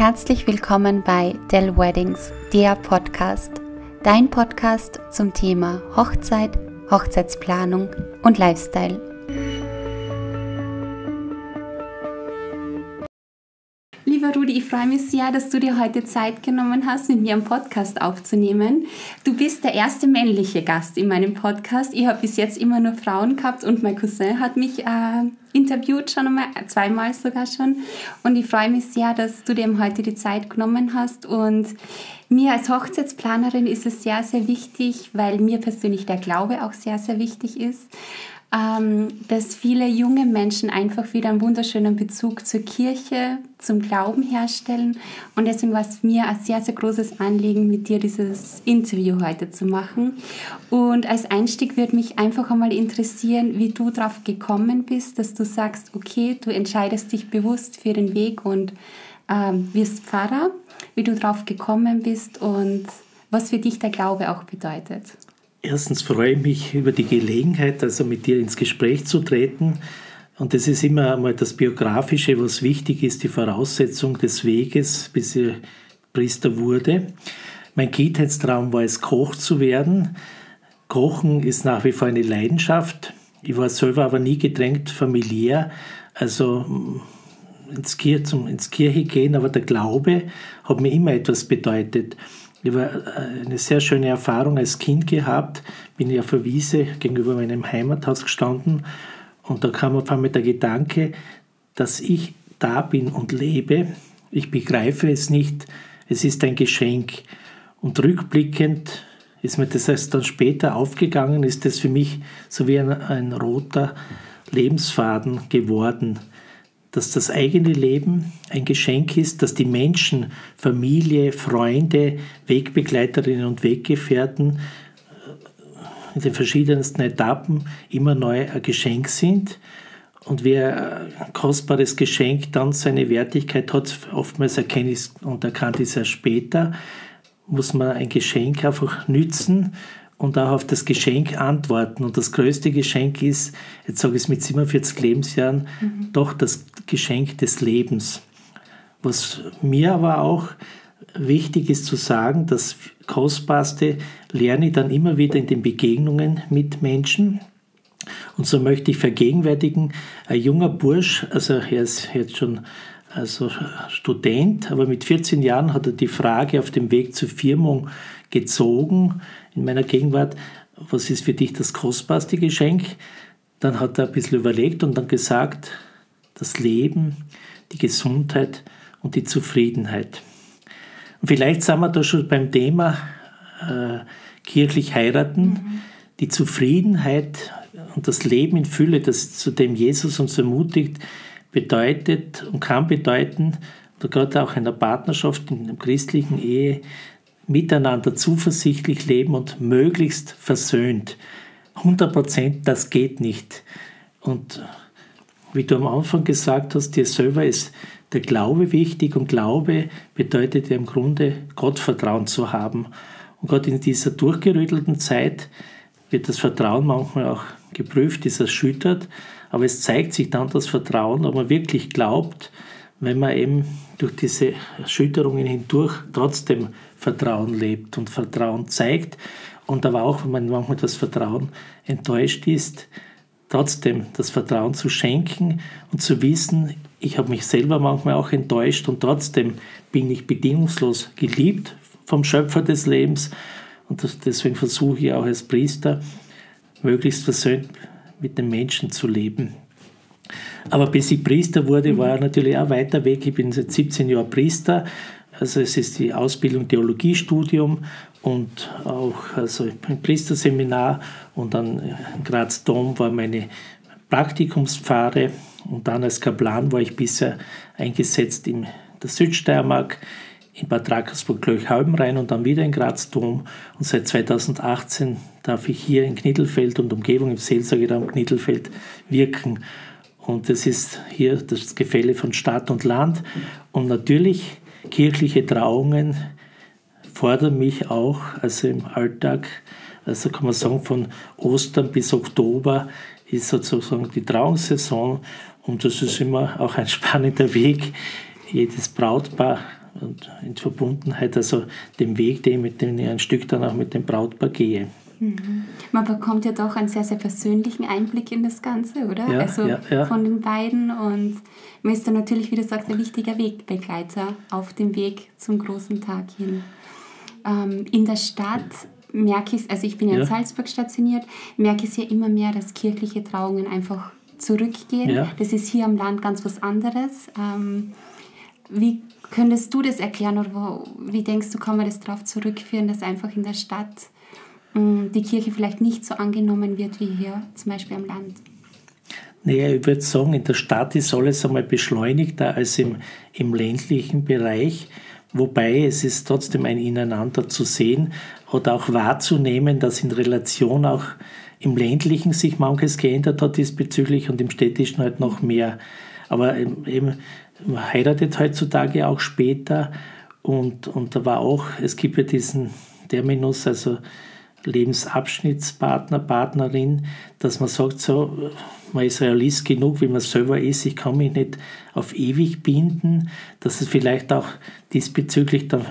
Herzlich willkommen bei Dell Weddings, der Podcast. Dein Podcast zum Thema Hochzeit, Hochzeitsplanung und Lifestyle. Rudi, ich freue mich sehr, dass du dir heute Zeit genommen hast, mit mir einen Podcast aufzunehmen. Du bist der erste männliche Gast in meinem Podcast. Ich habe bis jetzt immer nur Frauen gehabt und mein Cousin hat mich äh, interviewt schon einmal, zweimal sogar schon. Und ich freue mich sehr, dass du dir heute die Zeit genommen hast. Und mir als Hochzeitsplanerin ist es sehr, sehr wichtig, weil mir persönlich der Glaube auch sehr, sehr wichtig ist ähm, dass viele junge Menschen einfach wieder einen wunderschönen Bezug zur Kirche, zum Glauben herstellen. Und deswegen war es mir ein sehr, sehr großes Anliegen, mit dir dieses Interview heute zu machen. Und als Einstieg würde mich einfach einmal interessieren, wie du darauf gekommen bist, dass du sagst, okay, du entscheidest dich bewusst für den Weg und ähm, wirst Pfarrer, wie du darauf gekommen bist und was für dich der Glaube auch bedeutet. Erstens freue ich mich über die Gelegenheit, also mit dir ins Gespräch zu treten. Und das ist immer einmal das Biografische, was wichtig ist, die Voraussetzung des Weges, bis ich Priester wurde. Mein Kindheitstraum war es, Koch zu werden. Kochen ist nach wie vor eine Leidenschaft. Ich war selber aber nie gedrängt familiär, also ins, Kir zum, ins Kirche gehen, aber der Glaube hat mir immer etwas bedeutet. Ich habe äh, eine sehr schöne Erfahrung als Kind gehabt. Bin ja der Wiese gegenüber meinem Heimathaus gestanden und da kam auf einmal der Gedanke, dass ich da bin und lebe. Ich begreife es nicht. Es ist ein Geschenk. Und rückblickend ist mir das erst dann später aufgegangen, ist das für mich so wie ein, ein roter Lebensfaden geworden dass das eigene Leben ein Geschenk ist, dass die Menschen, Familie, Freunde, Wegbegleiterinnen und Weggefährten äh, in den verschiedensten Etappen immer neu ein Geschenk sind. Und wer ein kostbares Geschenk dann seine Wertigkeit hat, oftmals erkenne ich und erkannt es erst später, muss man ein Geschenk einfach nützen und auch auf das Geschenk antworten. Und das größte Geschenk ist, jetzt sage ich es mit 47 Lebensjahren, mhm. doch das Geschenk des Lebens. Was mir aber auch wichtig ist zu sagen, das Kostbarste lerne ich dann immer wieder in den Begegnungen mit Menschen. Und so möchte ich vergegenwärtigen, ein junger Bursch, also er ist jetzt schon also Student, aber mit 14 Jahren hat er die Frage auf dem Weg zur Firmung gezogen, in meiner Gegenwart, was ist für dich das kostbarste Geschenk? Dann hat er ein bisschen überlegt und dann gesagt, das Leben, die Gesundheit und die Zufriedenheit. Und vielleicht sind wir da schon beim Thema äh, kirchlich heiraten. Mhm. Die Zufriedenheit und das Leben in Fülle, das zu dem Jesus uns ermutigt, bedeutet und kann bedeuten, gerade auch in der Partnerschaft, in der christlichen Ehe, miteinander zuversichtlich leben und möglichst versöhnt. 100 Prozent, das geht nicht. Und wie du am Anfang gesagt hast, dir selber ist der Glaube wichtig und Glaube bedeutet ja im Grunde Gottvertrauen zu haben. Und gerade in dieser durchgerüttelten Zeit wird das Vertrauen manchmal auch geprüft, ist erschüttert, aber es zeigt sich dann das Vertrauen, ob man wirklich glaubt, wenn man eben durch diese Erschütterungen hindurch trotzdem Vertrauen lebt und Vertrauen zeigt und aber auch, wenn man manchmal das Vertrauen enttäuscht ist, trotzdem das Vertrauen zu schenken und zu wissen, ich habe mich selber manchmal auch enttäuscht und trotzdem bin ich bedingungslos geliebt vom Schöpfer des Lebens. Und deswegen versuche ich auch als Priester möglichst versöhnt mit den Menschen zu leben. Aber bis ich Priester wurde, war natürlich auch weiter weg. Ich bin seit 17 Jahren Priester. Also es ist die Ausbildung Theologiestudium und auch also ein Priesterseminar und dann in Graz Dom war meine Praktikumspfarre und dann als Kaplan war ich bisher eingesetzt in der Südsteiermark, in Bad Rackersburg, Klöchhaubenrhein und dann wieder in Graz Dom und seit 2018 darf ich hier in Knittelfeld und Umgebung im Seelsorgeraum Knittelfeld wirken und das ist hier das Gefälle von Stadt und Land. Und natürlich kirchliche Trauungen fordern mich auch, also im Alltag, also kann man sagen, von Ostern bis Oktober ist sozusagen die Trauungssaison und das ist immer auch ein spannender Weg. Jedes Brautpaar und in Verbundenheit, also dem Weg, den, mit dem ich ein Stück dann auch mit dem Brautpaar gehe. Mhm. Man bekommt ja doch einen sehr, sehr persönlichen Einblick in das Ganze, oder? Ja, also ja, ja. von den beiden und man ist dann natürlich, wie du sagst, ein wichtiger Wegbegleiter auf dem Weg zum großen Tag hin. Ähm, in der Stadt merke ich, also ich bin ja, in Salzburg stationiert, merke ich ja immer mehr, dass kirchliche Trauungen einfach zurückgehen. Das ist hier am Land ganz was anderes. Ähm, wie könntest du das erklären oder wo, wie denkst du, kann man das darauf zurückführen, dass einfach in der Stadt mh, mm, die Kirche vielleicht nicht so angenommen wird wie hier zum Beispiel am Land? Naja, ich würde sagen, in der Stadt ist alles einmal beschleunigter als im, im ländlichen Bereich. Wobei es ist trotzdem ein Ineinander zu sehen oder auch wahrzunehmen, dass in Relation auch im ländlichen sich manches geändert hat diesbezüglich und im städtischen halt noch mehr. Aber eben, man heiratet heutzutage auch später und, und da war auch, es gibt ja diesen Terminus, also Lebensabschnittspartner, Partnerin, dass man sagt, so, man ist Realist genug, wie man selber ist, ich kann mich nicht auf ewig binden, dass es vielleicht auch diesbezüglich dann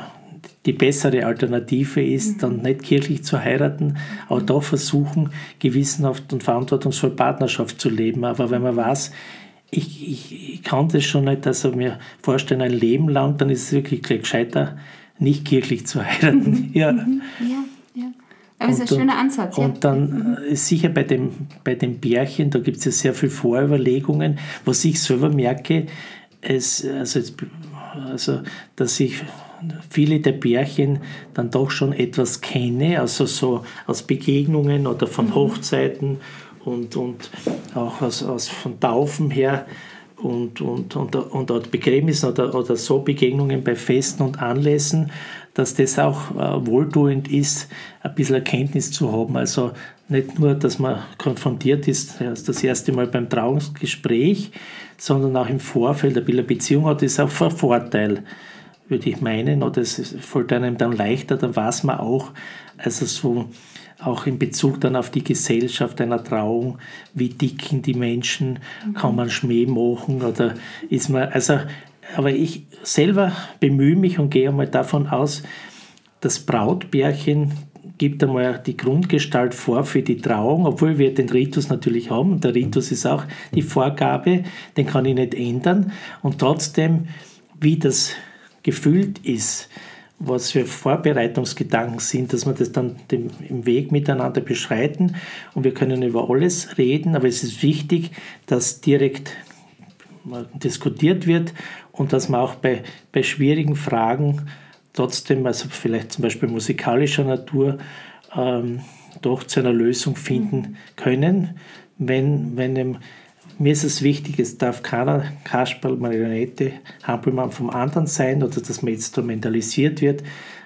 die bessere Alternative ist, mhm. dann nicht kirchlich zu heiraten, aber da versuchen, gewissenhaft und verantwortungsvoll Partnerschaft zu leben. Aber wenn man weiß, ich, ich, ich kann das schon nicht, also mir vorstellen, ein Leben lang, dann ist es wirklich gescheiter, nicht kirchlich zu heiraten. ja. Mhm. ja. Aber es ist ein schöner Ansatz. Ja. Und dann mhm. sicher bei dem, bei dem Bärchen, da gibt es ja sehr viele Vorüberlegungen. Was ich selber merke, ist, also, jetzt, also dass ich viele der Bärchen dann doch schon etwas kenne, also so aus Begegnungen oder von mhm. Hochzeiten und, und auch aus, aus von Taufen her und, und, und, und, Begräbnissen oder, oder so Begegnungen bei Festen und Anlässen dass das auch äh, wohltuend ist, ein bisschen Erkenntnis zu haben. Also nicht nur, dass man konfrontiert ist, das erste Mal beim Trauungsgespräch, sondern auch im Vorfeld ein bisschen Beziehung hat, ist auch ein Vorteil, würde ich meinen. Oder es fällt einem dann leichter, dann weiß man auch, also so auch in Bezug dann auf die Gesellschaft einer Trauung, wie dicken die Menschen, kann man Schmäh machen oder ist man, also aber ich selber bemühe mich und gehe einmal davon aus, das Brautbärchen gibt einmal die Grundgestalt vor für die Trauung, obwohl wir den Ritus natürlich haben. Und der Ritus ist auch die Vorgabe, den kann ich nicht ändern. Und trotzdem, wie das gefüllt ist, was für Vorbereitungsgedanken sind, dass wir das dann im Weg miteinander beschreiten. Und wir können über alles reden, aber es ist wichtig, dass direkt diskutiert wird und dass man auch bei, bei schwierigen Fragen trotzdem, also vielleicht zum Beispiel musikalischer Natur, ähm, doch zu einer Lösung finden können. Wenn, wenn dem, mir ist es wichtig, es darf keiner Kasperl, Marionette, Hampelmann vom anderen sein oder dass man instrumentalisiert wird,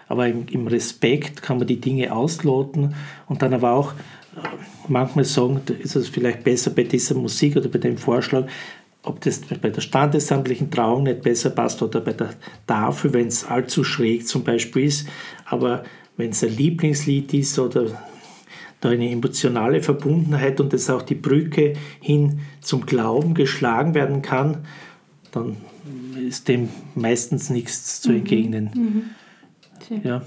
aber im, im Respekt kann man die Dinge ausloten und dann aber auch äh, manchmal sagen, ist es vielleicht besser bei dieser Musik oder bei dem Vorschlag, ob das bei der standesamtlichen Trauung nicht besser passt oder bei der Tafel, wenn es allzu schräg zum Beispiel ist. Aber wenn es ein Lieblingslied ist oder da eine emotionale Verbundenheit und es auch die Brücke hin zum Glauben geschlagen werden kann, dann ist dem meistens nichts zu mhm. entgegnen. Mhm. Ja.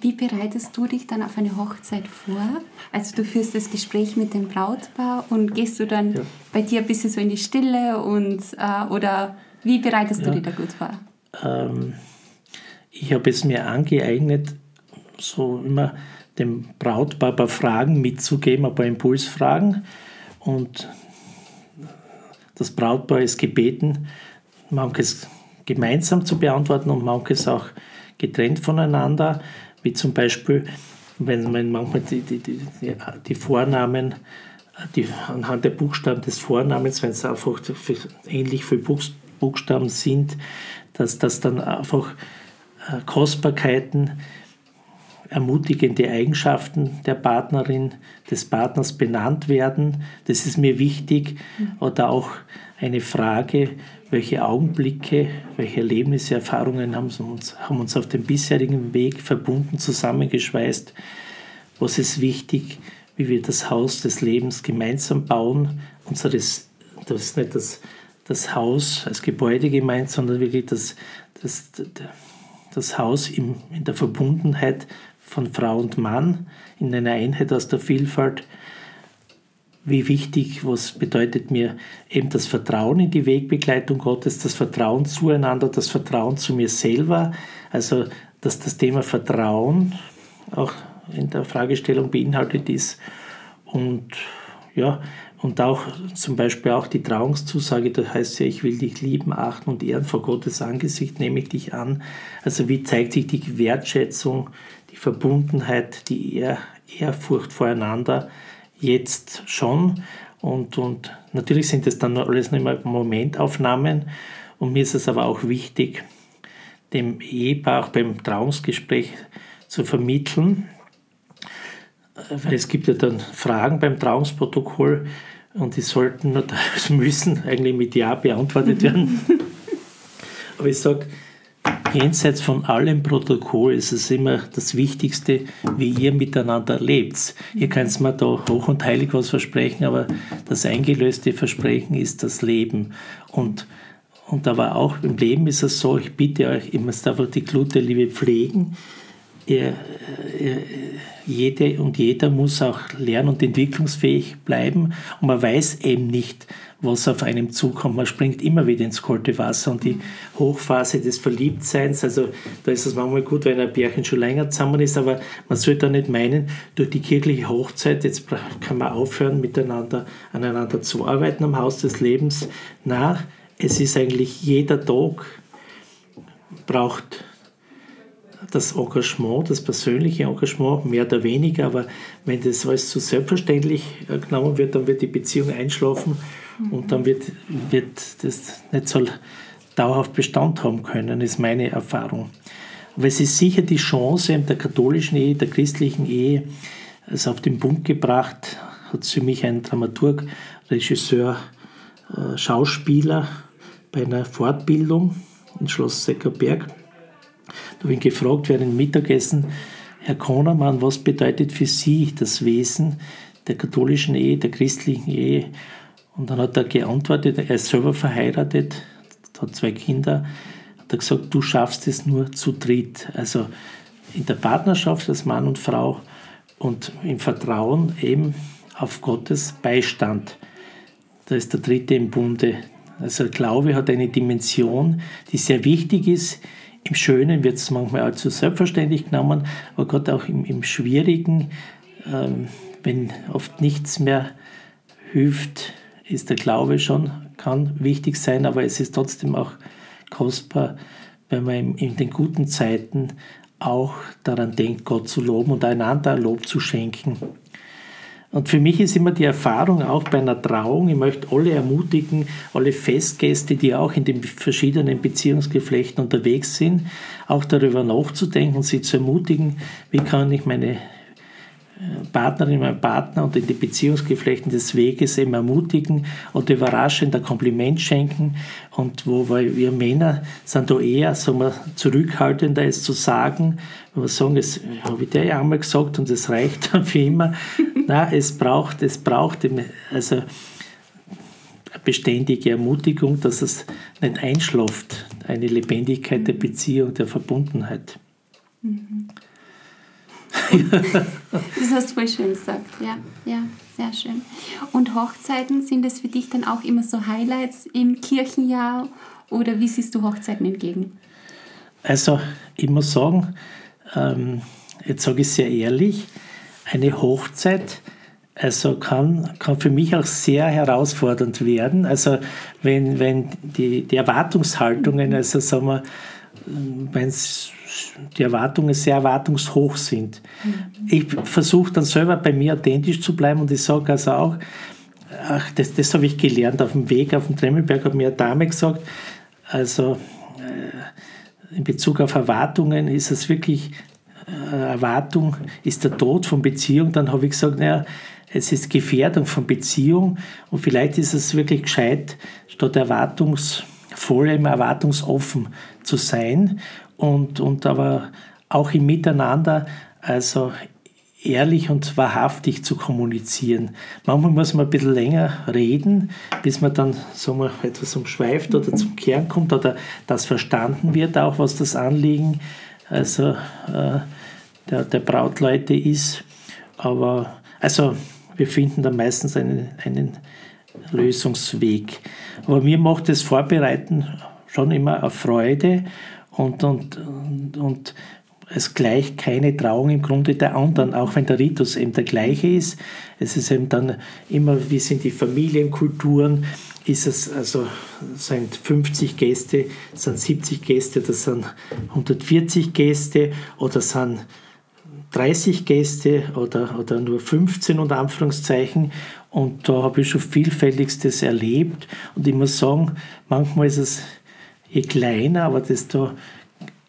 Wie bereitest du dich dann auf eine Hochzeit vor? Also du führst das Gespräch mit dem Brautpaar und gehst du dann ja. bei dir ein bisschen so in die Stille und äh, oder wie bereitest ja. du dich da gut vor? Ähm, ich habe es mir angeeignet, so immer dem Brautpaar ein paar Fragen mitzugeben, ein paar Impulsfragen. Und das Brautpaar ist gebeten, manches gemeinsam zu beantworten und manches auch getrennt voneinander. Wie zum Beispiel, wenn man manchmal die, die, die, die Vornamen, die, anhand der Buchstaben des Vornamens, wenn es einfach ähnlich viele Buchstaben sind, dass das dann einfach äh, Kostbarkeiten, ermutigende Eigenschaften der Partnerin, des Partners benannt werden. Das ist mir wichtig. Oder auch eine Frage, welche Augenblicke, welche Erlebnisse, Erfahrungen haben uns, haben uns auf dem bisherigen Weg verbunden, zusammengeschweißt. Was ist wichtig, wie wir das Haus des Lebens gemeinsam bauen, unseres, das ist nicht das, das Haus als Gebäude gemeint, sondern wirklich das, das, das Haus im, in der Verbundenheit von Frau und Mann, in einer Einheit aus der Vielfalt. Wie wichtig, was bedeutet mir eben das Vertrauen in die Wegbegleitung Gottes, das Vertrauen zueinander, das Vertrauen zu mir selber. Also, dass das Thema Vertrauen auch in der Fragestellung beinhaltet ist. Und ja, und auch zum Beispiel auch die Trauungszusage, da heißt ja, ich will dich lieben, achten und ehren vor Gottes Angesicht, nehme ich dich an. Also wie zeigt sich die Wertschätzung, die Verbundenheit, die Ehr Ehrfurcht voreinander jetzt schon. Und, und natürlich sind es dann alles nur immer Momentaufnahmen. Und mir ist es aber auch wichtig, dem Ehepaar auch beim Trauungsgespräch zu vermitteln, weil es gibt ja dann Fragen beim Trauungsprotokoll und die sollten müssen eigentlich mit Ja beantwortet werden. Aber ich sage, jenseits von allem Protokoll ist es immer das Wichtigste, wie ihr miteinander lebt. Ihr könnt mir da hoch und heilig was versprechen, aber das eingelöste Versprechen ist das Leben. Und, und aber auch im Leben ist es so, ich bitte euch, ihr müsst einfach die Glut der Liebe pflegen. Ihr, ihr, jede und jeder muss auch lern- und entwicklungsfähig bleiben und man weiß eben nicht, was auf einem zukommt. Man springt immer wieder ins kalte Wasser und die Hochphase des Verliebtseins, also da ist es manchmal gut, wenn ein Bärchen schon länger zusammen ist, aber man sollte da nicht meinen, durch die kirchliche Hochzeit, jetzt kann man aufhören, miteinander aneinander zu arbeiten am Haus des Lebens. Na, es ist eigentlich jeder Tag braucht das Engagement, das persönliche Engagement, mehr oder weniger, aber wenn das alles zu selbstverständlich äh, genommen wird, dann wird die Beziehung einschlafen mhm. Und dann wird, wird das nicht so dauerhaft Bestand haben können, ist meine Erfahrung. Aber es ist sicher die Chance der katholischen Ehe, der christlichen Ehe, es auf den Punkt gebracht, hat für mich ein Dramaturg, Regisseur, äh, Schauspieler bei einer Fortbildung in Schloss Seckerberg da habe ich gefragt während dem Mittagessen, Herr Kronermann, was bedeutet für Sie das Wesen der katholischen Ehe, der christlichen Ehe? Und dann hat er geantwortet, er ist selber verheiratet, hat zwei Kinder, hat er gesagt, du schaffst es nur zu dritt. Also in der Partnerschaft als Mann und Frau und im Vertrauen eben auf Gottes Beistand. Da ist der Dritte im Bunde. Also Glaube hat eine Dimension, die sehr wichtig ist im Schönen wird es manchmal allzu selbstverständlich genommen, aber gerade auch im, im Schwierigen, ähm, wenn oft nichts mehr hilft, ist der Glaube schon, kann wichtig sein, aber es ist trotzdem auch kostbar, wenn man in, den guten Zeiten auch daran denkt, Gott zu loben und einander Lob zu schenken. Und für mich ist immer die Erfahrung auch bei einer Trauung, ich möchte alle ermutigen, alle Festgäste, die auch in den verschiedenen Beziehungsgeflechten unterwegs sind, auch darüber nachzudenken, sie zu ermutigen, wie kann ich meine Partnerin, meinen Partner und in die Beziehungsgeflechten des Weges eben ermutigen und überraschend ein Kompliment schenken. Und wo weil wir Männer sind da eher sagen wir, zurückhaltender, es zu sagen, wenn wir sagen, das habe ich dir ja einmal gesagt und es reicht dann für immer. Nein, es braucht, es braucht also eine beständige Ermutigung, dass es nicht einschläft, eine Lebendigkeit der Beziehung, der Verbundenheit. Mhm. das hast du voll schön gesagt, ja, ja, sehr schön. Und Hochzeiten, sind das für dich dann auch immer so Highlights im Kirchenjahr oder wie siehst du Hochzeiten entgegen? Also, ich muss sagen, ähm, jetzt sage ich sehr ehrlich, eine Hochzeit also kann, kann für mich auch sehr herausfordernd werden. Also wenn, wenn die, die Erwartungshaltungen, also sagen wir, wenn die Erwartungen sehr erwartungshoch sind. Ich versuche dann selber bei mir authentisch zu bleiben und ich sage also auch, ach, das, das habe ich gelernt auf dem Weg auf dem Tremmelberg, hat mir eine Dame gesagt, also äh, in Bezug auf Erwartungen ist es wirklich, äh, Erwartung ist der Tod von Beziehung, dann habe ich gesagt, naja, es ist Gefährdung von Beziehung und vielleicht ist es wirklich gescheit, statt erwartungsvoll, erwartungsoffen zu sein und, und aber auch im Miteinander, also ehrlich und wahrhaftig zu kommunizieren. Manchmal muss man ein bisschen länger reden, bis man dann sagen wir, etwas umschweift oder zum Kern kommt oder das verstanden wird, auch was das Anliegen also, äh, der, der Brautleute ist. Aber also wir finden da meistens einen, einen Lösungsweg. Aber mir macht das Vorbereiten schon immer eine Freude und, und, und, und es gleicht keine Trauung im Grunde der anderen, auch wenn der Ritus eben der gleiche ist. Es ist eben dann immer, wie sind die Familienkulturen, ist es also, sind 50 Gäste, sind 70 Gäste, das sind 140 Gäste oder sind 30 Gäste oder, oder nur 15 unter Anführungszeichen. Und da habe ich schon vielfältigstes erlebt. Und ich muss sagen, manchmal ist es je kleiner, aber desto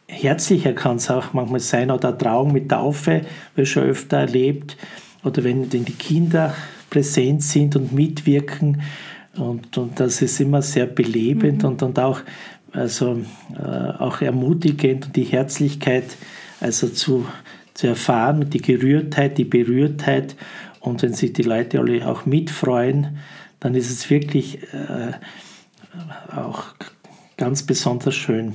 herzlicher kann es auch manchmal sein. Oder eine Trauung mit Taufe, ich schon öfter erlebt. Oder wenn, wenn die Kinder präsent sind und mitwirken. Und, und das ist immer sehr belebend mhm. und, und auch, also, äh, auch ermutigend und die Herzlichkeit also zu, zu erfahren und die Gerührtheit, die Berührtheit. Und wenn sich die Leute alle auch mitfreuen, dann ist es wirklich äh, auch ganz besonders schön.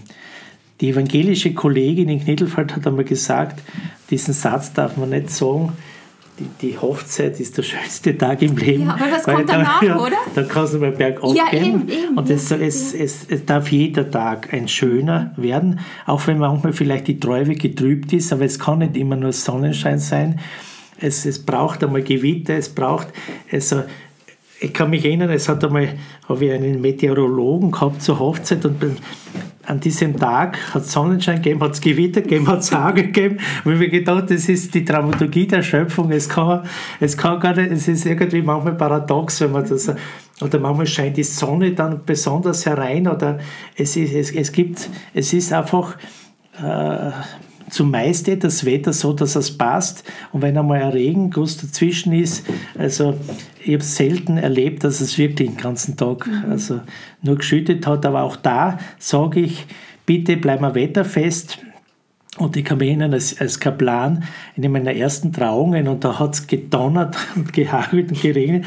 Die evangelische Kollegin in Knittelfeld hat einmal gesagt, diesen Satz darf man nicht sagen, die, die, Hochzeit ist der schönste Tag im Leben. Ja, aber was kommt danach, ja, oder? Dann kannst du mal bergab ja, gehen. Eben, eben, und es, es, es, es, darf jeder Tag ein schöner werden, auch wenn manchmal vielleicht die Treue getrübt ist, aber es kann nicht immer nur Sonnenschein sein. Es, es braucht einmal Gewitter, es braucht, also ich kann mich erinnern, es hat einmal, habe ich einen Meteorologen gehabt zur Hochzeit und an diesem Tag hat es Sonnenschein gegeben, hat es Gewitter gegeben, hat es Hagel gegeben. Und ich mir gedacht, das ist die Dramaturgie der Schöpfung. Es kann, es kann gar nicht, es ist irgendwie manchmal paradox, wenn man das, oder manchmal scheint die Sonne dann besonders herein, oder es ist, es, es gibt, es ist einfach, äh, zumeist das Wetter so, dass es passt. Und wenn einmal ein Regenguss dazwischen ist, also ich habe selten erlebt, dass es wirklich den ganzen Tag mhm. also nur geschüttet hat. Aber auch da sage ich, bitte bleiben wir wetterfest. Und ich kann mich erinnern, als, als Kaplan in meiner ersten Trauungen und da hat es gedonnert und gehagelt und geregnet.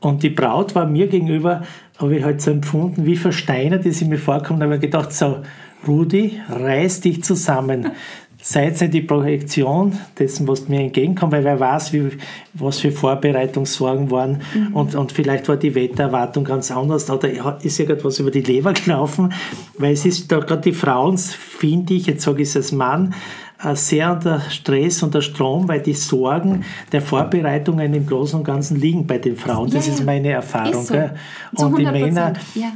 Und die Braut war mir gegenüber, habe ich halt so empfunden, wie versteinert, die sie mir vorkommt. Da habe ich gedacht, so, Rudi, reiß dich zusammen seid nicht die Projektion dessen, was mir entgegenkommt, weil wer weiß, wie, was für Vorbereitungssorgen waren. Mhm. und, und vielleicht war die Wettererwartung ganz anders. Oder ist irgendwas über die Leber gelaufen, weil es ist da gerade die Frauen, finde ich, jetzt sage ich es als Mann, sehr unter Stress, unter Strom, weil die Sorgen der Vorbereitungen im Großen und Ganzen liegen bei den Frauen. Das ja, ist meine Erfahrung. Ist so. Und die Männer ja.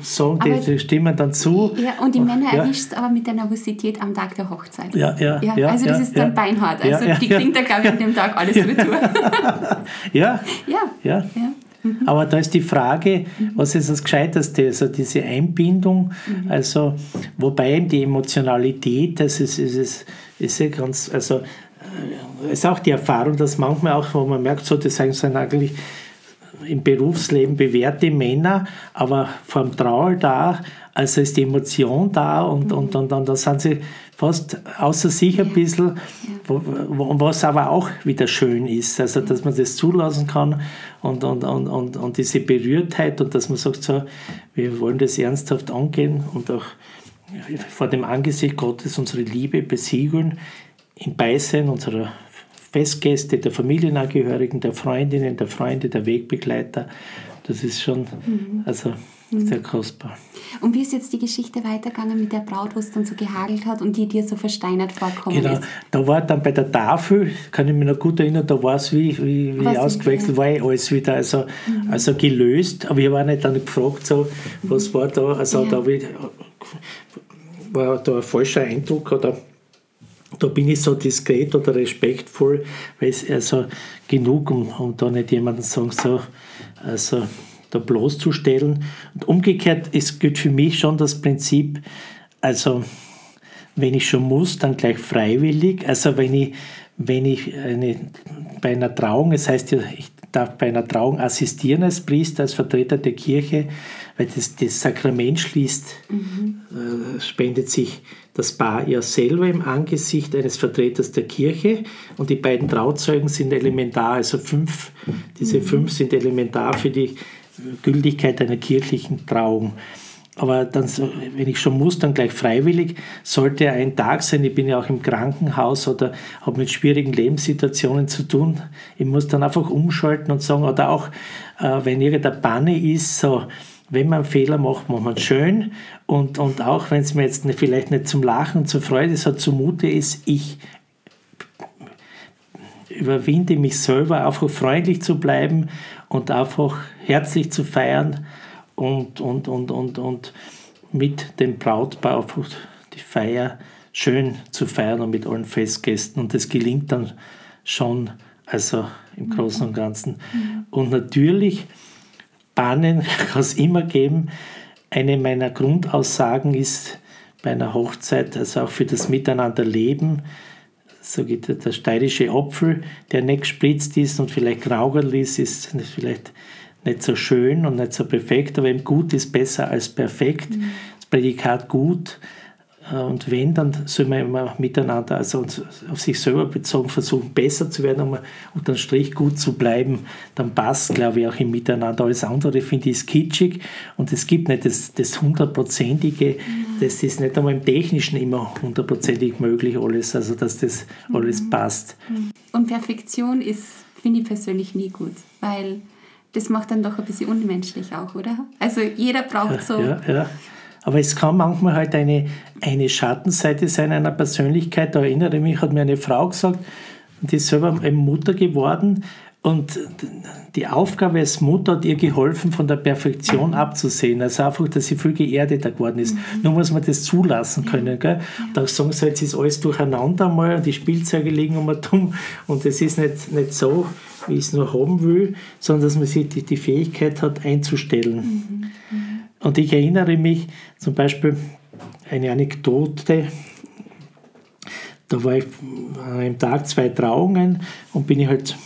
sagen die, die, stimmen dann zu. Ja, und die Männer ja. erwischt aber mit der Nervosität am Tag der Hochzeit. Ja, ja, ja. also das ist dann beinhart. Also die kriegt da, glaube ich, an dem Tag alles retour. ja. ja. ja. Mhm. Aber da ist die Frage, mhm. was ist das Gescheiteste? Also diese Einbindung, mhm. also wobei die Emotionalität, das ist, ist, ist, ist ja ganz, also äh, ist auch die Erfahrung, dass manchmal auch, wo man merkt, so, das sind eigentlich im Berufsleben bewährte Männer, aber vom Trauer da, also ist die Emotion da und, mhm. und, und, und da sind sie fast außer sich ein bisschen, was aber auch wieder schön ist, also dass man das zulassen kann und, und, und, und, und diese Berührtheit und dass man sagt, so, wir wollen das ernsthaft angehen und auch vor dem Angesicht Gottes unsere Liebe besiegeln, im Beisein unserer Festgäste, der Familienangehörigen, der Freundinnen, der Freunde, der Wegbegleiter. Das ist schon, mhm. also Mhm. Sehr kostbar. Und wie ist jetzt die Geschichte weitergegangen mit der Braut, wo es dann so gehagelt hat und die dir so versteinert vorkommen genau. ist? Da war dann bei der Tafel, kann ich mich noch gut erinnern, da war es wie, wie, wie ausgewechselt, war eh alles wieder also, mhm. also gelöst. Aber ich auch nicht dann gefragt, so, was mhm. war da, also ja. da war da ein falscher Eindruck oder da bin ich so diskret oder respektvoll, weil es also genug, um, um da nicht jemanden zu sagen, so, also da bloßzustellen. Und umgekehrt ist, gilt für mich schon das Prinzip, also wenn ich schon muss, dann gleich freiwillig. Also wenn ich, wenn ich eine, bei einer Trauung, das heißt ja, ich darf bei einer Trauung assistieren als Priester, als Vertreter der Kirche, weil das, das Sakrament schließt, mhm. äh, spendet sich das Paar ja selber im Angesicht eines Vertreters der Kirche und die beiden Trauzeugen sind elementar, also fünf, diese mhm. fünf sind elementar für die Gültigkeit einer kirchlichen Trauung. Aber dann, wenn ich schon muss, dann gleich freiwillig. Sollte ein Tag sein, ich bin ja auch im Krankenhaus oder habe mit schwierigen Lebenssituationen zu tun. Ich muss dann einfach umschalten und sagen, oder auch, äh, wenn irgendeine Banne ist, so, wenn man einen Fehler macht, macht man es schön. Und, und auch wenn es mir jetzt vielleicht nicht zum Lachen und zur Freude so zumute ist, ich überwinde mich selber, einfach freundlich zu bleiben und einfach herzlich zu feiern und, und, und, und, und mit dem Brautpaar die Feier schön zu feiern und mit allen Festgästen. Und das gelingt dann schon, also im Großen und Ganzen. Und natürlich, Bahnen kann es immer geben. Eine meiner Grundaussagen ist bei einer Hochzeit, also auch für das Miteinanderleben, so geht der steirische Apfel, der nicht gespritzt ist und vielleicht graugerl ist, ist vielleicht nicht so schön und nicht so perfekt, aber eben gut ist besser als perfekt. Mhm. Das Prädikat gut. Äh, und wenn, dann soll man immer miteinander, also auf sich selber bezogen, versuchen, besser zu werden, um unter Strich gut zu bleiben. Dann passt, glaube ich, auch im Miteinander. Alles andere finde ich ist kitschig und es gibt nicht das, das hundertprozentige, mhm. das ist nicht einmal im Technischen immer hundertprozentig möglich, alles, also dass das alles mhm. passt. Und Perfektion ist, finde ich persönlich nie gut, weil das macht dann doch ein bisschen unmenschlich auch, oder? Also jeder braucht so. Ja, ja. Aber es kann manchmal halt eine, eine Schattenseite sein einer Persönlichkeit. Da erinnere ich mich, hat mir eine Frau gesagt, die ist selber Mutter geworden und die Aufgabe als Mutter hat ihr geholfen, von der Perfektion abzusehen. Also einfach, dass sie viel geerdeter geworden ist. Mhm. Nur muss man das zulassen können. Gell? Da sagen sie, jetzt ist alles durcheinander mal und die Spielzeuge liegen um und es ist nicht, nicht so, wie ich es nur haben will, sondern dass man sich die, die Fähigkeit hat, einzustellen. Mhm. Mhm. Und ich erinnere mich zum Beispiel eine Anekdote, da war ich an einem Tag zwei Trauungen und bin ich halt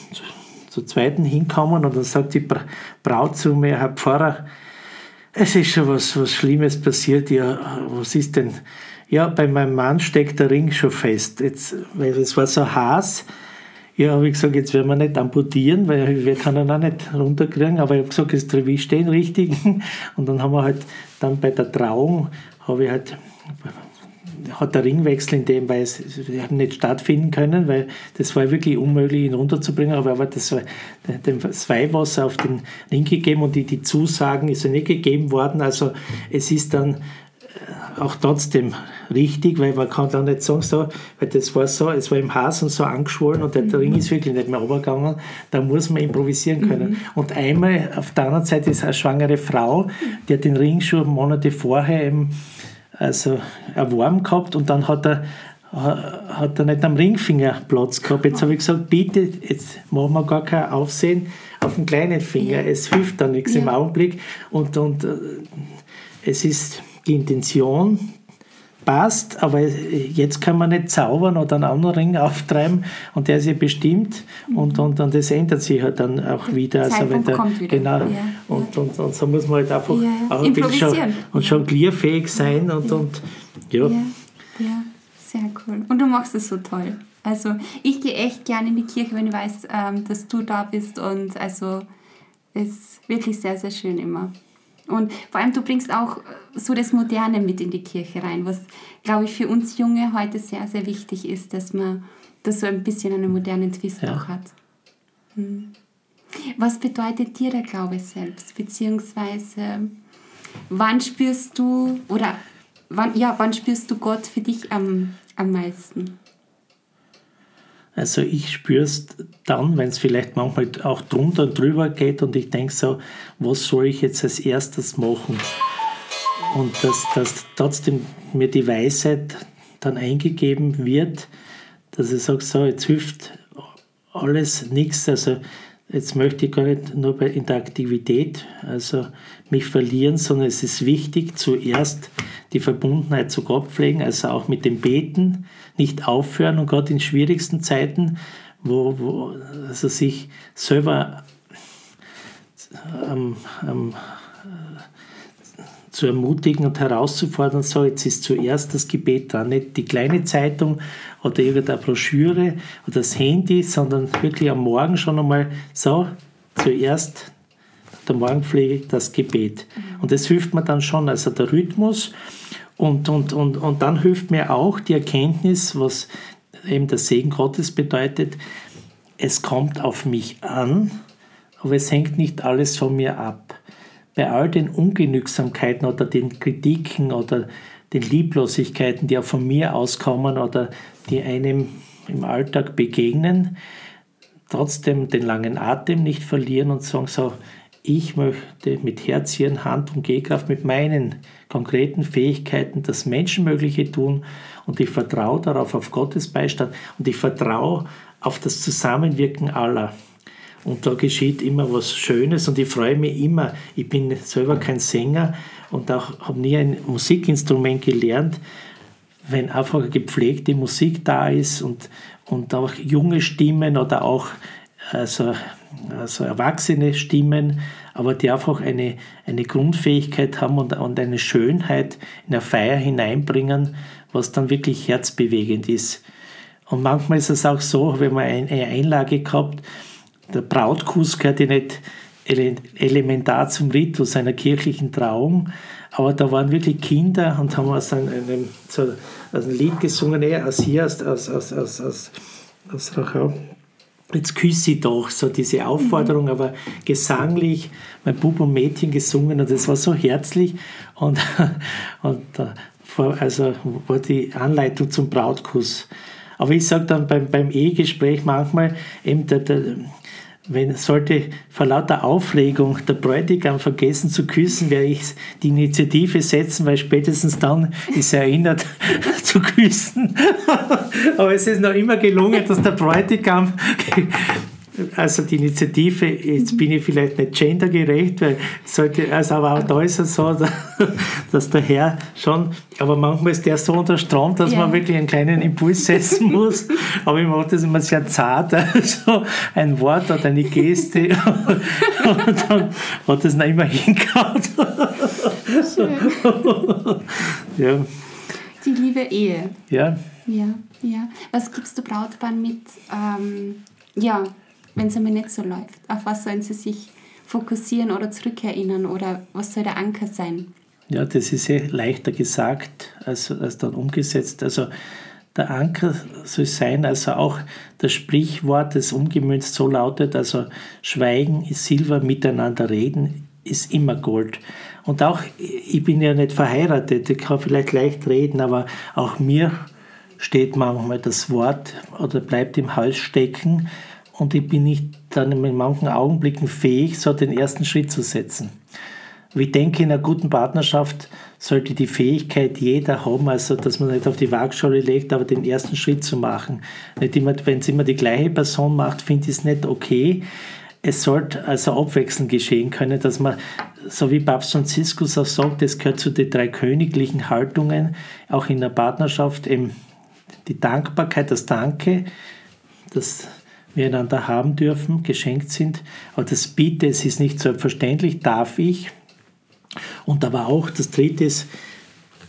zur zweiten hinkommen und dann sagt die Braut zu mir, Herr Pfarrer, es ist schon was, was Schlimmes passiert. Ja, was ist denn? Ja, bei meinem Mann steckt der Ring schon fest. Jetzt, weil es war so heiß, ja, habe ich gesagt, jetzt werden wir nicht amputieren, weil wir können ihn auch nicht runterkriegen. Aber ich habe gesagt, das Trevis stehen richtig. Und dann haben wir halt dann bei der Trauung, habe ich halt, hat der Ringwechsel in dem, weil es nicht stattfinden können, weil das war wirklich unmöglich, ihn runterzubringen. Aber er das, das Weihwasser auf den Ring gegeben und die, die Zusagen ist ja nicht gegeben worden. Also es ist dann auch trotzdem richtig, weil man kann dann nicht sagen, so, weil das war so, es war im Haas und so angeschwollen und der mhm. Ring ist wirklich nicht mehr runtergegangen, da muss man improvisieren können. Mhm. Und einmal auf der anderen Seite ist eine schwangere Frau, die hat den Ring schon Monate vorher eben, also erworben gehabt und dann hat er hat er nicht am Ringfinger Platz gehabt. Jetzt habe ich gesagt, bitte, jetzt machen wir gar kein Aufsehen auf dem kleinen Finger. Ja. Es hilft dann nichts ja. im Augenblick. Und, und äh, es ist die Intention passt, aber jetzt kann man nicht zaubern oder einen anderen Ring auftreiben und der ist ja bestimmt und, und, und das ändert sich halt dann auch wieder. also wenn der, wieder. Genau. Ja. Und, und, und so muss man halt einfach ja. auch ein bisschen schon, und jonglierfähig sein und, ja. und ja. ja. sehr cool. Und du machst es so toll. Also ich gehe echt gerne in die Kirche, wenn ich weiß, ähm, dass du da bist und also ist wirklich sehr, sehr schön immer. Und vor allem, du bringst auch äh, so das Moderne mit in die Kirche rein, was, glaube ich, für uns Junge heute sehr, sehr wichtig ist, dass man das so ein bisschen einen modernen Twist ja. auch hat. Hm. Was bedeutet dir der Glaube selbst? Beziehungsweise, wann spürst du, oder wann, ja, wann spürst du Gott für dich am, am meisten? Also ich spüre es dann, wenn es vielleicht manchmal auch drunter und drüber geht und ich denke so, was soll ich jetzt als erstes machen? Und dass, dass trotzdem mir die Weisheit dann eingegeben wird, dass ich sage, so, jetzt hilft alles nichts. Also jetzt möchte ich gar nicht nur bei, in der Aktivität also mich verlieren, sondern es ist wichtig, zuerst die Verbundenheit zu Gott pflegen, also auch mit dem Beten, nicht aufhören. Und gerade in schwierigsten Zeiten, wo, wo also sich selber ähm, ähm, zu ermutigen und herauszufordern, so jetzt ist zuerst das Gebet dran, nicht die kleine Zeitung oder irgendeine Broschüre oder das Handy, sondern wirklich am Morgen schon einmal so, zuerst der Morgenpflege das Gebet. Und das hilft mir dann schon, also der Rhythmus und, und, und, und dann hilft mir auch die Erkenntnis, was eben der Segen Gottes bedeutet, es kommt auf mich an, aber es hängt nicht alles von mir ab. Bei all den Ungenügsamkeiten oder den Kritiken oder den Lieblosigkeiten, die auch von mir auskommen oder die einem im Alltag begegnen, trotzdem den langen Atem nicht verlieren und sagen so, ich möchte mit Herz, Hirn, Hand und Gehkraft mit meinen konkreten Fähigkeiten das Menschenmögliche tun und ich vertraue darauf auf Gottes Beistand und ich vertraue auf das Zusammenwirken aller. Und da geschieht immer was Schönes und ich freue mich immer. Ich bin selber kein Sänger und auch habe nie ein Musikinstrument gelernt. Wenn einfach gepflegte Musik da ist und, und auch junge Stimmen oder auch also, also erwachsene Stimmen, aber die einfach eine, eine Grundfähigkeit haben und, und eine Schönheit in der Feier hineinbringen, was dann wirklich herzbewegend ist. Und manchmal ist es auch so, wenn man eine Einlage gehabt, der Brautkuss gehört ja nicht elementar zum Ritus einer kirchlichen Trauung, aber da waren wirklich Kinder und haben aus einem, aus einem Lied gesungen, eher als hier, aus, aus, aus, aus, aus, aus Rachau. Jetzt küsse ich doch, so diese Aufforderung, mhm. aber gesanglich, mein Bub und Mädchen gesungen und das war so herzlich und, und also war die Anleitung zum Brautkuss. Aber ich sage dann beim, beim Ehegespräch manchmal, eben der, der, wenn sollte vor lauter Aufregung der Bräutigam vergessen zu küssen, werde ich die Initiative setzen, weil spätestens dann ist er erinnert zu küssen. Aber es ist noch immer gelungen, dass der Bräutigam also die Initiative, jetzt bin ich vielleicht nicht gendergerecht, weil sollte, also aber auch da ist es so, dass der Herr schon, aber manchmal ist der so unter Strom, dass ja. man wirklich einen kleinen Impuls setzen muss. aber ich mache das immer sehr zart, also ein Wort oder eine Geste und dann hat es noch immer hingehauen. ja. Die liebe Ehe. Ja. Ja, ja. Was gibst du Brautpaaren mit, ähm, ja, wenn es einmal nicht so läuft? Auf was sollen sie sich fokussieren oder zurückerinnern oder was soll der Anker sein? Ja, das ist sehr leichter gesagt als, als dann umgesetzt. Also der Anker soll sein, also auch das Sprichwort, das umgemünzt so lautet, also Schweigen ist Silber, miteinander reden ist immer Gold. Und auch, ich bin ja nicht verheiratet, ich kann vielleicht leicht reden, aber auch mir steht manchmal das Wort oder bleibt im Hals stecken und ich bin nicht dann in manchen Augenblicken fähig, so den ersten Schritt zu setzen. Ich denke, in einer guten Partnerschaft sollte die Fähigkeit jeder haben, also dass man nicht auf die Waagschale legt, aber den ersten Schritt zu machen. Nicht immer, wenn es immer die gleiche Person macht, finde ich es nicht okay. Es sollte also abwechselnd geschehen können, dass man, so wie Papst Franziskus auch sagt, es gehört zu den drei königlichen Haltungen, auch in der Partnerschaft eben die Dankbarkeit, das Danke, das wir einander haben dürfen, geschenkt sind. Aber das Bitte, es ist nicht selbstverständlich, darf ich. Und aber auch das Dritte ist,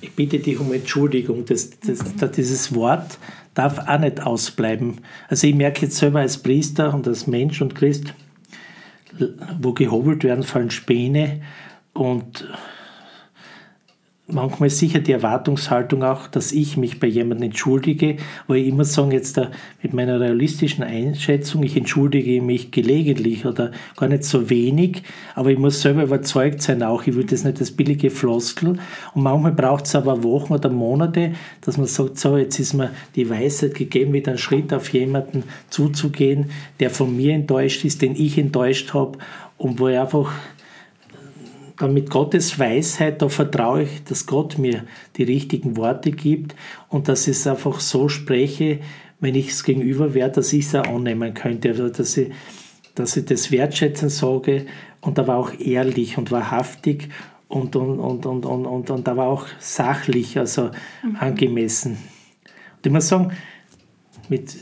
ich bitte dich um Entschuldigung. Das, das, das, dieses Wort darf auch nicht ausbleiben. Also ich merke jetzt selber als Priester und als Mensch und Christ, wo gehobelt werden, fallen Späne und manchmal ist sicher die Erwartungshaltung auch, dass ich mich bei jemandem entschuldige, wo ich immer sagen, jetzt da mit meiner realistischen Einschätzung, ich entschuldige mich gelegentlich oder gar nicht so wenig, aber ich muss selber überzeugt sein auch, ich will das nicht als billige Floskel. Und manchmal braucht es aber Wochen oder Monate, dass man sagt, so, jetzt ist mir die Weisheit gegeben, wieder einen Schritt auf jemanden zuzugehen, der von mir enttäuscht ist, den ich enttäuscht habe und wo ich einfach mit Gottes Weisheit, da vertraue ich, dass Gott mir die richtigen Worte gibt und dass ich es einfach so spreche, wenn ich es gegenüber wäre, dass ich es auch annehmen könnte. Also dass ich, dass ich das wertschätzen sage und aber auch ehrlich und wahrhaftig und, und, und, und, und, und, und aber auch sachlich, also mhm. angemessen. Und ich muss sagen, mit,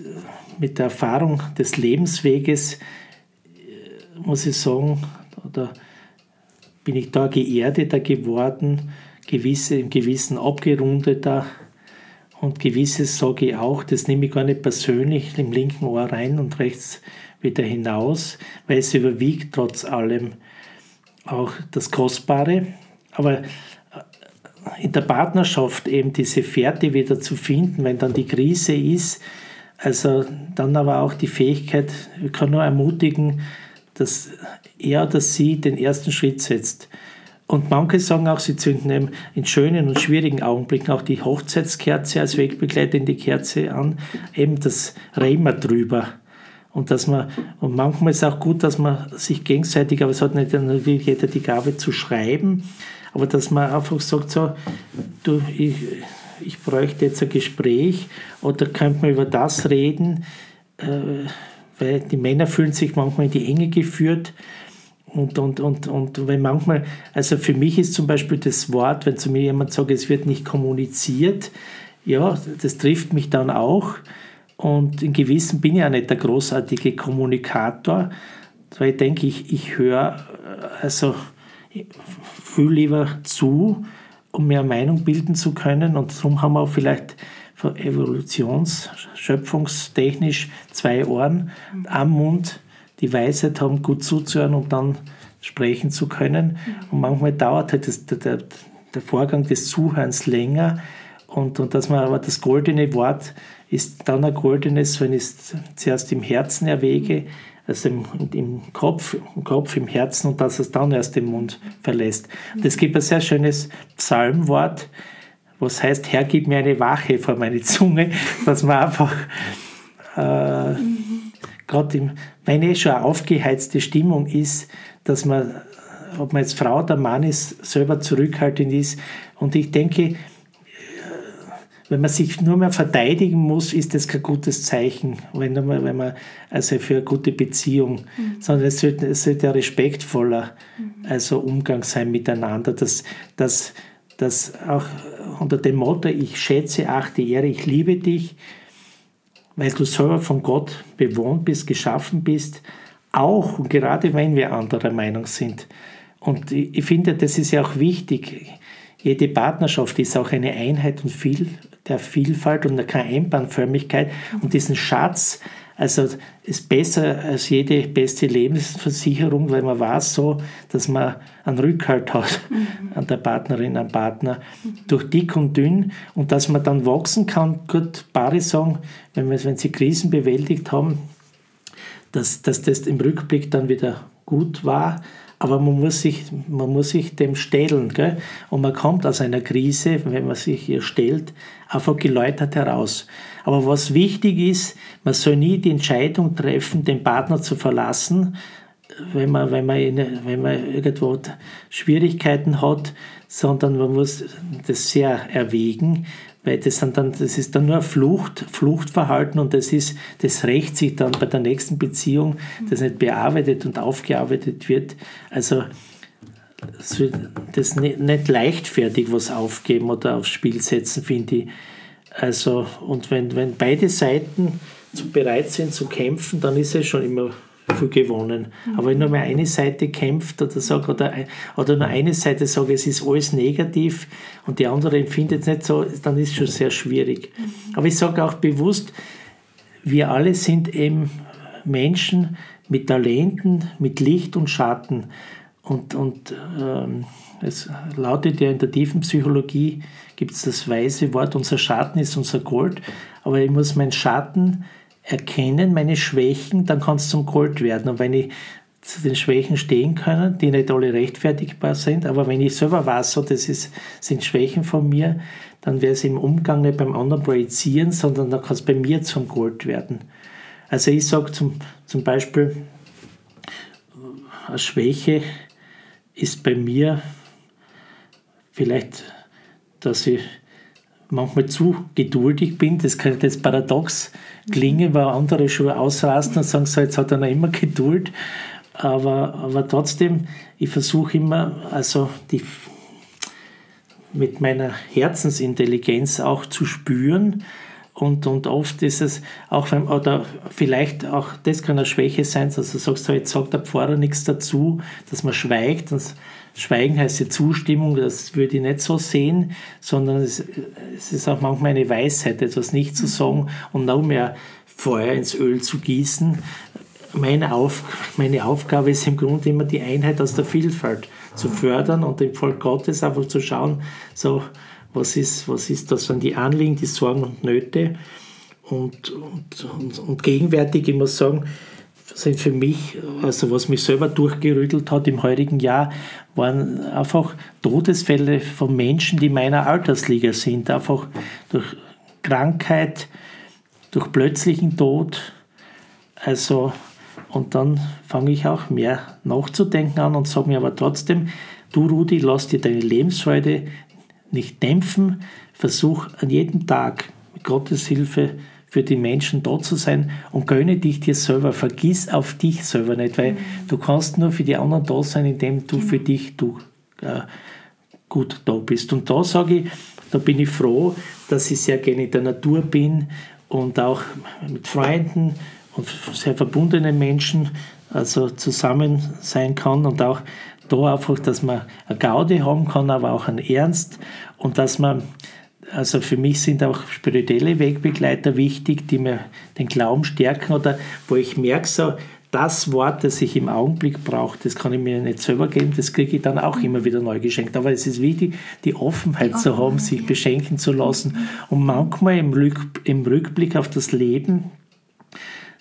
mit der Erfahrung des Lebensweges äh, muss ich sagen, oder bin ich da geerdeter geworden, gewisse, im Gewissen abgerundeter und gewisses sage ich auch, das nehme ich gar nicht persönlich im linken Ohr rein und rechts wieder hinaus, weil es überwiegt trotz allem auch das Kostbare. Aber äh, in der Partnerschaft eben diese Fährte wieder zu finden, wenn dann die Krise ist, also dann aber auch die Fähigkeit, ich kann nur ermutigen, dass er oder sie den ersten Schritt setzt. Und manche sagen auch, sie zünden eben in schönen und schwierigen Augenblicken auch die Hochzeitskerze als wegbegleitende Kerze an, eben das Rema drüber. Und dass man, und manchmal ist es auch gut, dass man sich gegenseitig, aber es hat nicht jeder die Gabe zu schreiben, aber dass man einfach sagt, so, du, ich, ich bräuchte jetzt ein Gespräch oder könnte man über das reden, äh, weil die Männer fühlen sich manchmal in die Enge geführt. Und, und, und, und wenn manchmal, also für mich ist zum Beispiel das Wort, wenn zu mir jemand sagt, es wird nicht kommuniziert, ja, das trifft mich dann auch. Und in Gewissen bin ich auch nicht der großartige Kommunikator, weil ich denke, ich, ich höre, also viel lieber zu, um mehr Meinung bilden zu können. Und darum haben wir auch vielleicht evolutions-, schöpfungstechnisch zwei Ohren am Mund, die Weisheit haben, gut zuzuhören und dann sprechen zu können. Und manchmal dauert halt das, der, der Vorgang des Zuhörens länger. Und, und dass man aber das goldene Wort ist dann ein goldenes, wenn ich es zuerst im Herzen erwäge, also im, im, Kopf, im Kopf, im Herzen und dass es dann erst den Mund verlässt. Und es gibt ein sehr schönes Psalmwort, was heißt, Herr, gib mir eine Wache vor meine Zunge, dass man einfach äh, gerade wenn eh schon eine aufgeheizte Stimmung ist, dass man, ob man jetzt Frau oder Mann ist, selber zurückhaltend ist. Und ich denke, wenn man sich nur mehr verteidigen muss, ist das kein gutes Zeichen, wenn man, wenn man also für eine gute Beziehung, mhm. sondern es sollte, es sollte ein respektvoller mhm. also Umgang sein miteinander, dass, dass, dass auch unter dem Motto, ich schätze, achte, ehre, ich liebe dich, weil du selber von Gott bewohnt bist, geschaffen bist, auch und gerade wenn wir anderer Meinung sind. Und ich, finde, das ist ja auch wichtig. Jede Partnerschaft ist auch eine Einheit und viel, der Vielfalt und keine Einbahnförmigkeit. Und diesen Schatz, also ist besser als jede beste Lebensversicherung, weil man weiß so, dass man einen Rückhalt hat mhm. an der Partnerin, am Partner, durch dick und dünn und dass man dann wachsen kann. Gut, Paare sagen, wenn, wir, wenn sie Krisen bewältigt haben, dass, dass das im Rückblick dann wieder gut war aber man muss sich, man muss sich dem stellen. Gell? Und man kommt aus einer Krise, wenn man sich hier stellt, einfach geläutert heraus. Aber was wichtig ist, man soll nie die Entscheidung treffen, den Partner zu verlassen, wenn man, wenn man, wenn man irgendwo Schwierigkeiten hat, sondern man muss das sehr erwägen, weil das, sind dann, das ist dann nur Flucht, Fluchtverhalten und das, ist, das rächt sich dann bei der nächsten Beziehung, das nicht bearbeitet und aufgearbeitet wird. Also das nicht leichtfertig was aufgeben oder aufs Spiel setzen, finde ich. Also, und wenn, wenn beide Seiten bereit sind zu kämpfen, dann ist es schon immer gewonnen. Mhm. Aber wenn nur mal eine Seite kämpft oder sagt, oder, oder nur eine Seite sagt, es ist alles negativ und die andere empfindet es nicht so, dann ist es schon sehr schwierig. Mhm. Aber ich sage auch bewusst, wir alle sind eben Menschen mit Talenten, mit Licht und Schatten. Und, und ähm, es lautet ja in der tiefen Psychologie, gibt es das weise Wort, unser Schatten ist unser Gold. Aber ich muss meinen Schatten erkennen, meine Schwächen, dann kann es zum Gold werden. Und wenn ich zu den Schwächen stehen kann, die nicht alle rechtfertigbar sind, aber wenn ich selber weiß, so, das ist, sind Schwächen von mir, dann wäre es im Umgang nicht beim anderen projizieren, sondern dann kann es bei mir zum Gold werden. Also ich sage zum, zum Beispiel, eine Schwäche ist bei mir vielleicht, dass ich manchmal zu geduldig bin. Das könnte jetzt paradox klingen, weil andere schon ausrasten und sagen, so, jetzt hat er noch immer Geduld. Aber, aber trotzdem, ich versuche immer, also die, mit meiner Herzensintelligenz auch zu spüren. Und, und oft ist es auch, wenn, oder vielleicht auch, das kann eine Schwäche sein, dass du sagst, jetzt sagt der Pfarrer nichts dazu, dass man schweigt. Und Schweigen heißt ja Zustimmung, das würde ich nicht so sehen, sondern es, es ist auch manchmal eine Weisheit, etwas nicht zu sagen und noch mehr Feuer ins Öl zu gießen. Meine, Auf, meine Aufgabe ist im Grunde immer die Einheit aus der Vielfalt zu fördern und im Volk Gottes einfach zu schauen, so, was ist, was ist das an die Anliegen, die Sorgen und Nöte. Und, und, und, und gegenwärtig, ich sagen, sind für mich, also was mich selber durchgerüttelt hat im heurigen Jahr, waren einfach Todesfälle von Menschen, die meiner Altersliga sind. Einfach durch Krankheit, durch plötzlichen Tod. Also, und dann fange ich auch mehr nachzudenken an und sage mir aber trotzdem, du Rudi, lass dir deine Lebensfreude nicht dämpfen, versuch an jedem Tag mit Gottes Hilfe für die Menschen da zu sein und gönne dich dir selber. Vergiss auf dich selber nicht, weil mhm. du kannst nur für die anderen da sein, indem du mhm. für dich du, äh, gut da bist. Und da sage ich, da bin ich froh, dass ich sehr gerne in der Natur bin und auch mit Freunden und sehr verbundenen Menschen also zusammen sein kann und auch da einfach, dass man eine Gaude haben kann, aber auch einen Ernst und dass man also für mich sind auch spirituelle Wegbegleiter wichtig, die mir den Glauben stärken oder wo ich merke, so, das Wort, das ich im Augenblick brauche, das kann ich mir nicht selber geben, das kriege ich dann auch immer wieder neu geschenkt. Aber es ist wichtig, die Offenheit zu haben, sich beschenken zu lassen. Und manchmal im, Rück, im Rückblick auf das Leben,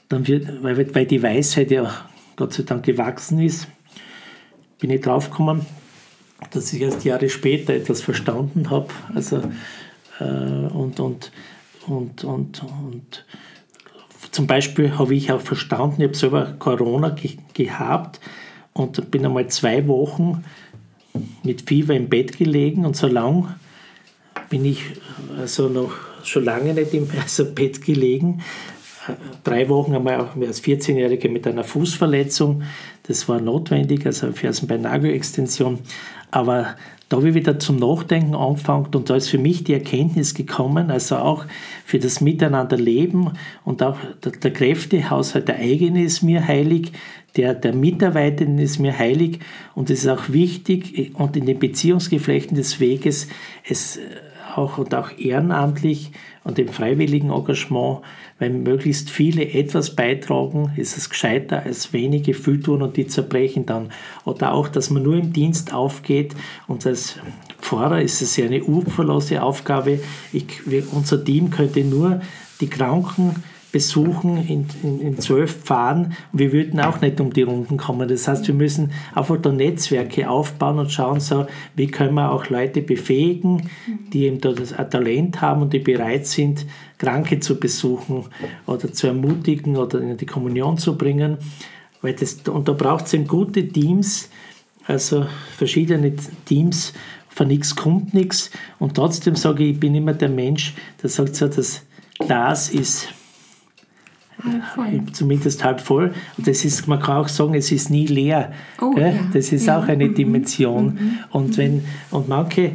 dann wird, weil, weil die Weisheit ja Gott sei Dank gewachsen ist, bin ich draufgekommen, dass ich erst Jahre später etwas verstanden habe. Also und, und, und, und, und zum Beispiel habe ich auch verstanden, ich habe selber Corona ge gehabt und bin einmal zwei Wochen mit Fieber im Bett gelegen und so lang bin ich also noch schon lange nicht im also Bett gelegen. Drei Wochen einmal auch als 14-Jährige mit einer Fußverletzung. Das war notwendig, also Fersenbeinnagelextension. Aber da habe ich wieder zum Nachdenken angefangen und da ist für mich die Erkenntnis gekommen, also auch für das Miteinanderleben und auch der, der Kräftehaushalt, der eigene ist mir heilig, der der Mitarbeitenden ist mir heilig und es ist auch wichtig und in den Beziehungsgeflechten des Weges es auch und auch ehrenamtlich und im freiwilligen Engagement, wenn möglichst viele etwas beitragen, ist es gescheiter als wenige viel tun und die zerbrechen dann. Oder auch, dass man nur im Dienst aufgeht und als Pfarrer ist es ja eine uferlose Aufgabe. Ich, unser Team könnte nur die Kranken besuchen in, in, in zwölf Pfaden. Wir würden auch nicht um die Runden kommen. Das heißt, wir müssen einfach da Netzwerke aufbauen und schauen, so, wie können wir auch Leute befähigen, die eben da das Talent haben und die bereit sind, Kranke zu besuchen oder zu ermutigen oder in die Kommunion zu bringen. Weil das, und da braucht es eben gute Teams, also verschiedene Teams, von nichts kommt nichts. Und trotzdem sage ich, ich bin immer der Mensch, der sagt so, das Glas ist Halb zumindest halb voll. Und das ist, man kann auch sagen, es ist nie leer. Oh, ja. Das ist ja. auch eine mhm. Dimension. Mhm. Und wenn, und manche,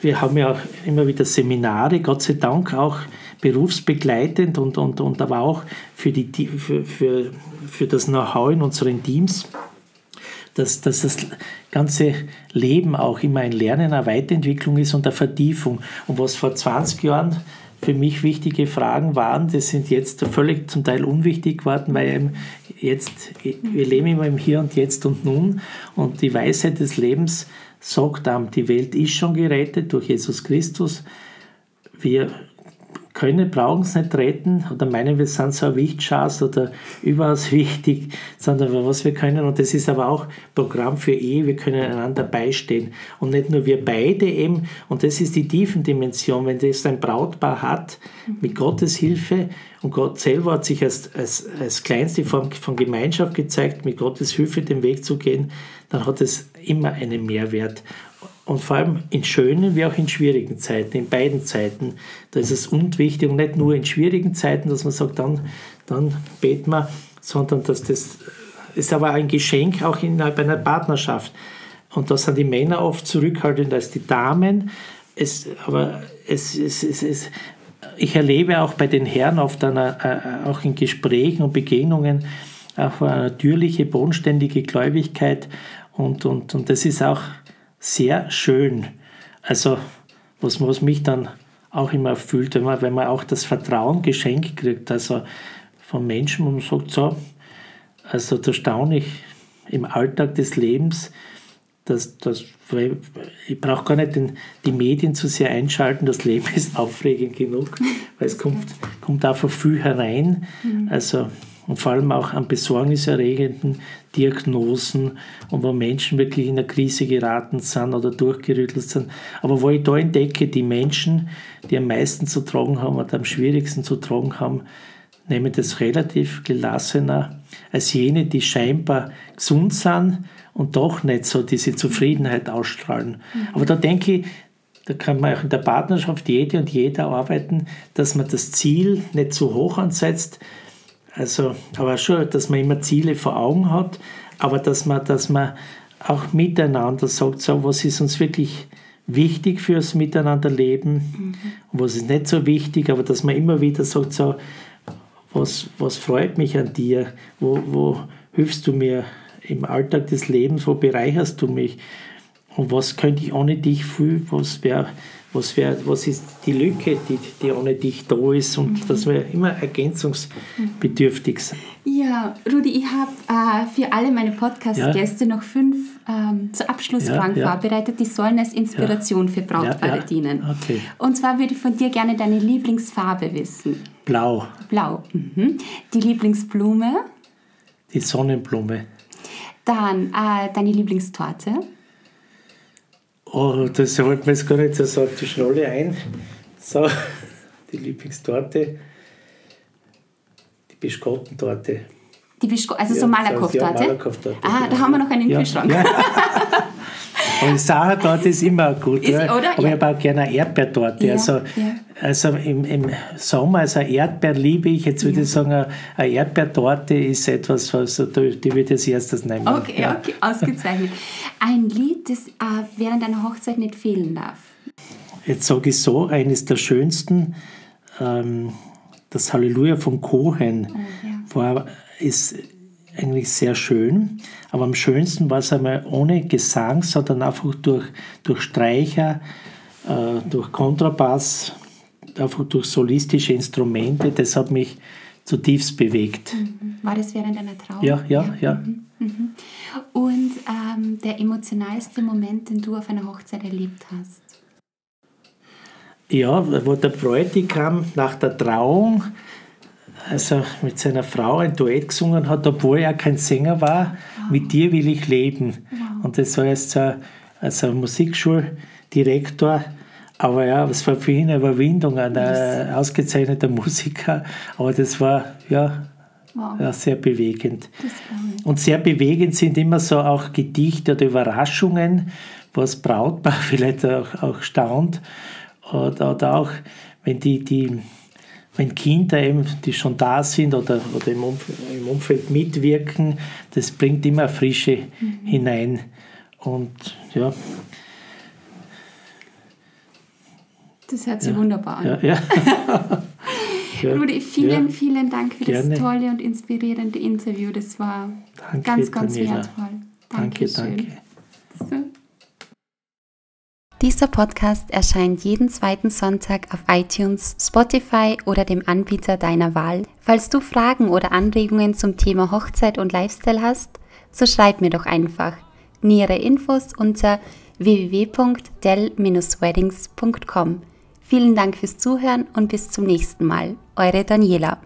wir haben ja auch immer wieder Seminare, Gott sei Dank auch berufsbegleitend und, und, und aber auch für, die, für, für, für das Know-how in unseren Teams, dass, dass das ganze Leben auch immer ein Lernen, eine Weiterentwicklung ist und eine Vertiefung. Und was vor 20 Jahren für mich wichtige Fragen waren, die sind jetzt völlig zum Teil unwichtig geworden, weil jetzt, wir leben immer im Hier und Jetzt und Nun und die Weisheit des Lebens sagt einem, die Welt ist schon gerettet durch Jesus Christus. Wir können, brauchen es nicht retten oder meinen, wir sind so ein Wichtschatz oder überaus wichtig, sondern was wir können, und das ist aber auch Programm für Ehe, wir können einander beistehen. Und nicht nur wir beide eben, und das ist die Tiefendimension, wenn das ein Brautpaar hat, mit Gottes Hilfe, und Gott selber hat sich als, als, als kleinste Form von Gemeinschaft gezeigt, mit Gottes Hilfe den Weg zu gehen, dann hat es immer einen Mehrwert. Und vor allem in schönen wie auch in schwierigen Zeiten, in beiden Zeiten. Da ist es unwichtig und nicht nur in schwierigen Zeiten, dass man sagt, dann, dann beten wir, sondern dass das ist aber ein Geschenk auch innerhalb einer Partnerschaft. Und da sind die Männer oft zurückhaltend als die Damen. Es, aber es, es, es, es, ich erlebe auch bei den Herren oft eine, äh, auch in Gesprächen und Begegnungen auch eine natürliche, bodenständige Gläubigkeit Und, und, und das ist auch sehr schön. Also, was, was mich dann auch immer erfüllt, wenn man, wenn man auch das Vertrauen geschenkt kriegt, also von Menschen, wo man sagt, so, also da staune ich im Alltag des Lebens, dass, dass ich brauche gar nicht den, die Medien zu sehr einschalten, das Leben ist aufregend genug, weil es kommt, kommt einfach viel herein. Mhm. Also, und vor allem auch an besorgniserregenden Diagnosen und wo Menschen wirklich in eine Krise geraten sind oder durchgerüttelt sind. Aber wo ich da entdecke, die Menschen, die am meisten zu tragen haben oder am schwierigsten zu tragen haben, nehmen das relativ gelassener als jene, die scheinbar gesund sind und doch nicht so diese Zufriedenheit ausstrahlen. Mhm. Aber da denke ich, da kann man auch in der Partnerschaft jede und jeder arbeiten, dass man das Ziel nicht zu hoch ansetzt. Also, aber schon, dass man immer Ziele vor Augen hat, aber dass man, dass man auch miteinander sagt, so, was ist uns wirklich wichtig fürs Miteinanderleben mhm. und was ist nicht so wichtig, aber dass man immer wieder sagt, so, was, was freut mich an dir, wo, wo hilfst du mir im Alltag des Lebens, wo bereicherst du mich? Und was könnte ich ohne dich fühlen, was wäre was, wär, was ist die Lücke, die, die ohne dich da ist und mhm. dass wir immer ergänzungsbedürftig sind. Ja, Rudi, ich habe äh, für alle meine Podcast-Gäste ja. noch fünf ähm, zu Abschlussfragen ja, ja. vorbereitet, die sollen als Inspiration für Brautpaare dienen. Okay. Und zwar würde ich von dir gerne deine Lieblingsfarbe wissen. Blau. Blau. Mhm. Die Lieblingsblume? Die Sonnenblume. Dann äh, deine Lieblingstorte? Oh, das hält mir jetzt gar nicht so auf die Schnolle ein. So, die Lieblingstorte, die Bischkottentorte. Die Bischko also ja, so Malakoff-Torte? Ja, Ah, da haben wir noch einen im ja. Kühlschrank. Ja. Und Sachertorte ist immer gut. Ist, ja. Aber ich habe auch gerne eine Erdbeertorte. Ja, also, ja. also im, im Sommer, also Erdbeer liebe ich. Jetzt würde ich sagen, eine Erdbeertorte ist etwas, was die würde ich als erstes nehmen. Okay, okay, ausgezeichnet. Ein Lied, das äh, während einer Hochzeit nicht fehlen darf. Jetzt sage ich so, eines der schönsten, ähm, das Halleluja von Cohen, oh, war, ist eigentlich sehr schön. Aber am schönsten war es einmal ohne Gesang, sondern einfach durch, durch Streicher, äh, durch Kontrabass, einfach durch solistische Instrumente. Das hat mich zutiefst bewegt. Mhm. War das während einer Trauer? Ja, ja, ja. Mhm. Mhm. Und ähm, der emotionalste Moment, den du auf einer Hochzeit erlebt hast? Ja, wo der Bräutigam nach der Trauung also mit seiner Frau ein Duett gesungen hat, obwohl er kein Sänger war, wow. mit dir will ich leben. Wow. Und das war jetzt so, also ein Musikschuldirektor, aber ja, es war für ihn eine Überwindung, ein yes. ausgezeichneter Musiker, aber das war ja, wow. ja sehr bewegend. Und sehr bewegend sind immer so auch Gedichte oder Überraschungen, was Brautpaar vielleicht auch, auch staunt oder, oder auch wenn die, die wenn Kinder eben, die schon da sind oder, oder im, Umfeld, im Umfeld mitwirken, das bringt immer Frische mhm. hinein. Und ja. Das hört sich ja. wunderbar an. Ja, ja. ja. Rudi, vielen, vielen Dank für Gerne. das tolle und inspirierende Interview. Das war danke, ganz, ganz Daniela. wertvoll. Dankeschön. Danke, danke. So. Dieser Podcast erscheint jeden zweiten Sonntag auf iTunes, Spotify oder dem Anbieter deiner Wahl. Falls du Fragen oder Anregungen zum Thema Hochzeit und Lifestyle hast, so schreib mir doch einfach. Nähere Infos unter www.del-weddings.com. Vielen Dank fürs Zuhören und bis zum nächsten Mal. Eure Daniela.